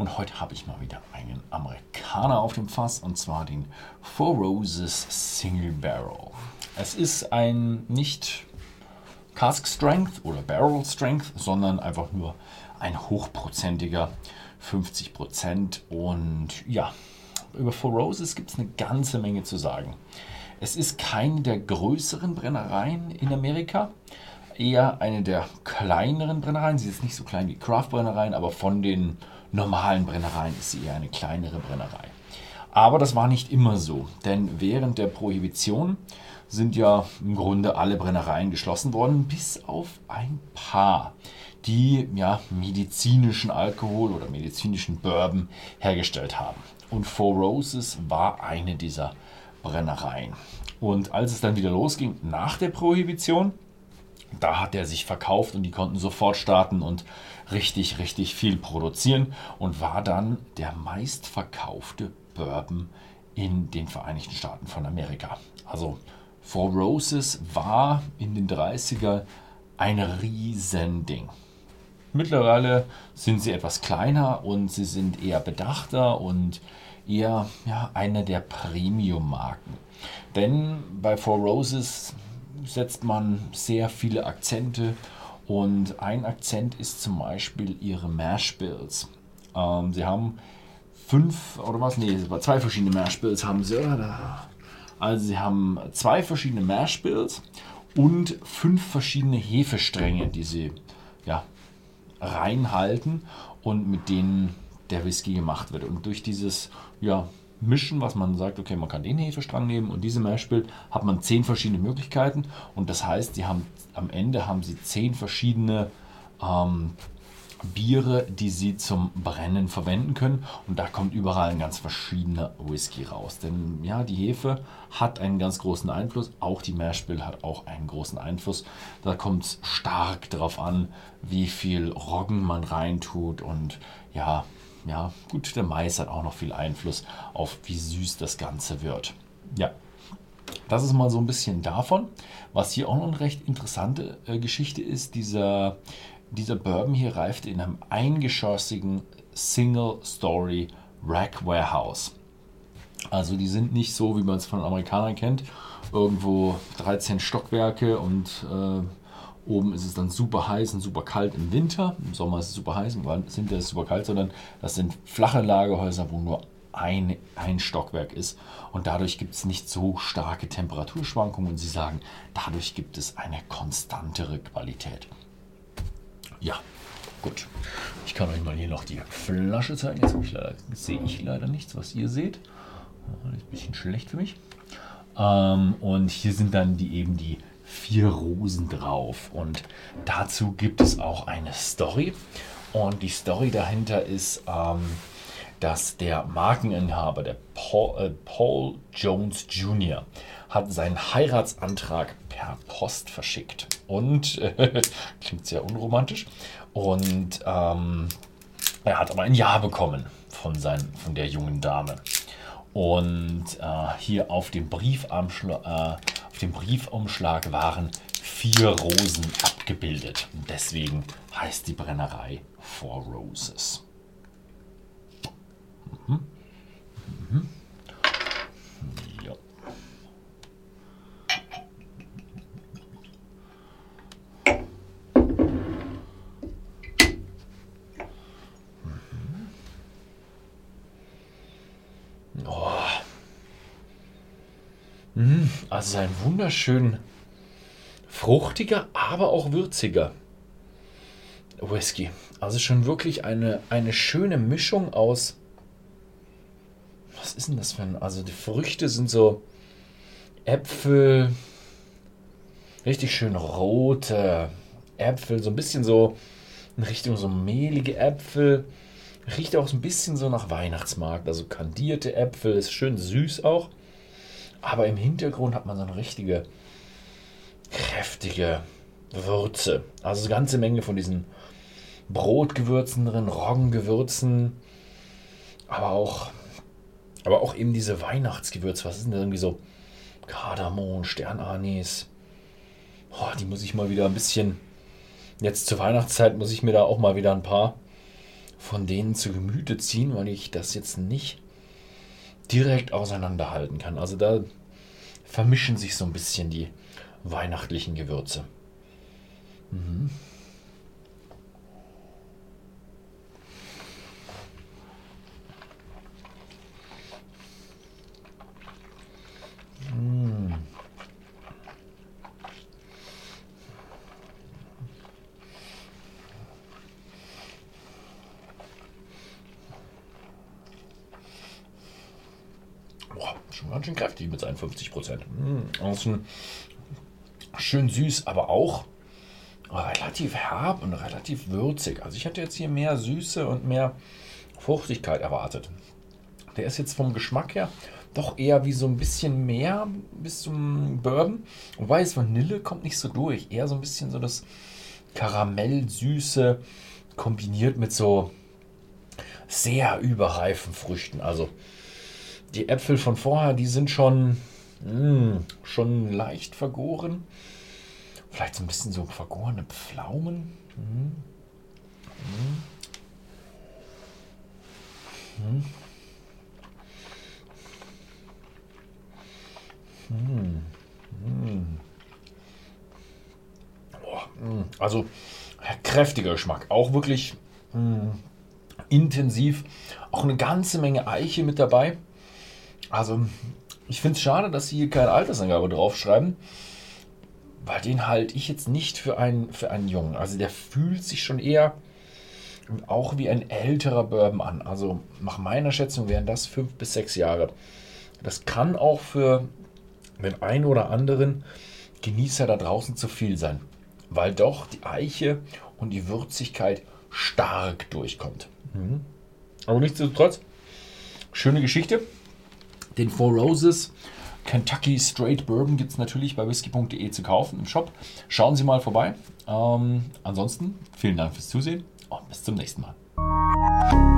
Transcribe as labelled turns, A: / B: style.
A: Und heute habe ich mal wieder einen Amerikaner auf dem Fass und zwar den Four Roses Single Barrel. Es ist ein nicht Cask Strength oder Barrel Strength, sondern einfach nur ein hochprozentiger 50% und ja, über Four Roses gibt es eine ganze Menge zu sagen. Es ist keine der größeren Brennereien in Amerika, eher eine der kleineren Brennereien. Sie ist nicht so klein wie Craft-Brennereien, aber von den normalen Brennereien ist sie eher eine kleinere Brennerei. Aber das war nicht immer so, denn während der Prohibition sind ja im Grunde alle Brennereien geschlossen worden, bis auf ein paar, die ja medizinischen Alkohol oder medizinischen Bourbon hergestellt haben. Und Four Roses war eine dieser Brennereien. Und als es dann wieder losging nach der Prohibition, da hat er sich verkauft und die konnten sofort starten und richtig, richtig viel produzieren und war dann der meistverkaufte Bourbon in den Vereinigten Staaten von Amerika. Also Four Roses war in den 30er ein Riesending. Mittlerweile sind sie etwas kleiner und sie sind eher bedachter und eher ja, eine der Premium-Marken. Denn bei Four Roses setzt man sehr viele Akzente und ein Akzent ist zum Beispiel ihre Mash Bills. Ähm, sie haben fünf oder was? Nee, zwei verschiedene Mash Bills haben sie. Also sie haben zwei verschiedene Mash Bills und fünf verschiedene Hefestränge, die sie ja, reinhalten und mit denen der Whisky gemacht wird. Und durch dieses ja, Mischen, was man sagt, okay, man kann den Hefestrang nehmen und diese Mashbill, hat man zehn verschiedene Möglichkeiten. Und das heißt, die haben, am Ende haben sie zehn verschiedene ähm, Biere, die sie zum Brennen verwenden können. Und da kommt überall ein ganz verschiedener Whisky raus. Denn ja, die Hefe hat einen ganz großen Einfluss. Auch die Mashbill hat auch einen großen Einfluss. Da kommt es stark darauf an, wie viel Roggen man reintut und ja, ja, gut, der Mais hat auch noch viel Einfluss auf, wie süß das Ganze wird. Ja, das ist mal so ein bisschen davon. Was hier auch noch eine recht interessante äh, Geschichte ist, dieser, dieser Bourbon hier reift in einem eingeschossigen Single-Story Rack Warehouse. Also die sind nicht so, wie man es von Amerikanern kennt, irgendwo 13 Stockwerke und äh, Oben ist es dann super heiß und super kalt im Winter. Im Sommer ist es super heiß, im Winter ist es super kalt, sondern das sind flache Lagerhäuser, wo nur ein, ein Stockwerk ist. Und dadurch gibt es nicht so starke Temperaturschwankungen. Und sie sagen, dadurch gibt es eine konstantere Qualität. Ja, gut. Ich kann euch mal hier noch die Flasche zeigen. Jetzt sehe ich leider nichts, was ihr seht. Das ist ein bisschen schlecht für mich. Ähm, und hier sind dann die eben die vier Rosen drauf. Und dazu gibt es auch eine Story. Und die Story dahinter ist, ähm, dass der Markeninhaber, der Paul, äh, Paul Jones Jr., hat seinen Heiratsantrag per Post verschickt. Und äh, klingt sehr unromantisch. Und ähm, er hat aber ein Ja bekommen von, sein, von der jungen Dame. Und äh, hier auf dem Briefumschlag, äh, dem Briefumschlag waren vier Rosen abgebildet. Und deswegen heißt die Brennerei Four Roses. Mhm. Mhm. Ja. Mhm. Also ein wunderschön fruchtiger, aber auch würziger Whisky. Also schon wirklich eine, eine schöne Mischung aus. Was ist denn das für ein? Also die Früchte sind so Äpfel, richtig schön rote Äpfel, so ein bisschen so in Richtung so mehlige Äpfel. Riecht auch so ein bisschen so nach Weihnachtsmarkt, also kandierte Äpfel, ist schön süß auch. Aber im Hintergrund hat man so eine richtige, kräftige Würze. Also eine ganze Menge von diesen Brotgewürzen drin, Roggengewürzen, aber auch, aber auch eben diese Weihnachtsgewürze. Was ist denn irgendwie so? Kardamom, Sternanis. Oh, die muss ich mal wieder ein bisschen. Jetzt zur Weihnachtszeit muss ich mir da auch mal wieder ein paar von denen zu Gemüte ziehen, weil ich das jetzt nicht direkt auseinanderhalten kann. Also da vermischen sich so ein bisschen die weihnachtlichen Gewürze. Mhm. Schon ganz schön kräftig mit seinen 50 Prozent. Mmh, schön süß, aber auch relativ herb und relativ würzig. Also ich hatte jetzt hier mehr Süße und mehr Fruchtigkeit erwartet. Der ist jetzt vom Geschmack her doch eher wie so ein bisschen mehr bis zum Bourbon. Wobei es Vanille kommt nicht so durch. Eher so ein bisschen so das Karamell-Süße kombiniert mit so sehr überreifen Früchten. Also die Äpfel von vorher, die sind schon, mh, hm, schon leicht vergoren. Vielleicht so ein bisschen so vergorene Pflaumen. Mhm. Mhm. Mhm. Also kräftiger Geschmack, auch wirklich mh, intensiv, auch eine ganze Menge Eiche mit dabei. Also, ich finde es schade, dass sie hier keine Altersangabe draufschreiben, weil den halte ich jetzt nicht für einen, für einen Jungen. Also, der fühlt sich schon eher auch wie ein älterer Bourbon an. Also, nach meiner Schätzung wären das fünf bis sechs Jahre. Das kann auch für den einen oder anderen Genießer da draußen zu viel sein, weil doch die Eiche und die Würzigkeit stark durchkommt. Mhm. Aber nichtsdestotrotz, schöne Geschichte. Den Four Roses Kentucky Straight Bourbon gibt es natürlich bei whisky.de zu kaufen im Shop. Schauen Sie mal vorbei. Ähm, ansonsten vielen Dank fürs Zusehen und bis zum nächsten Mal.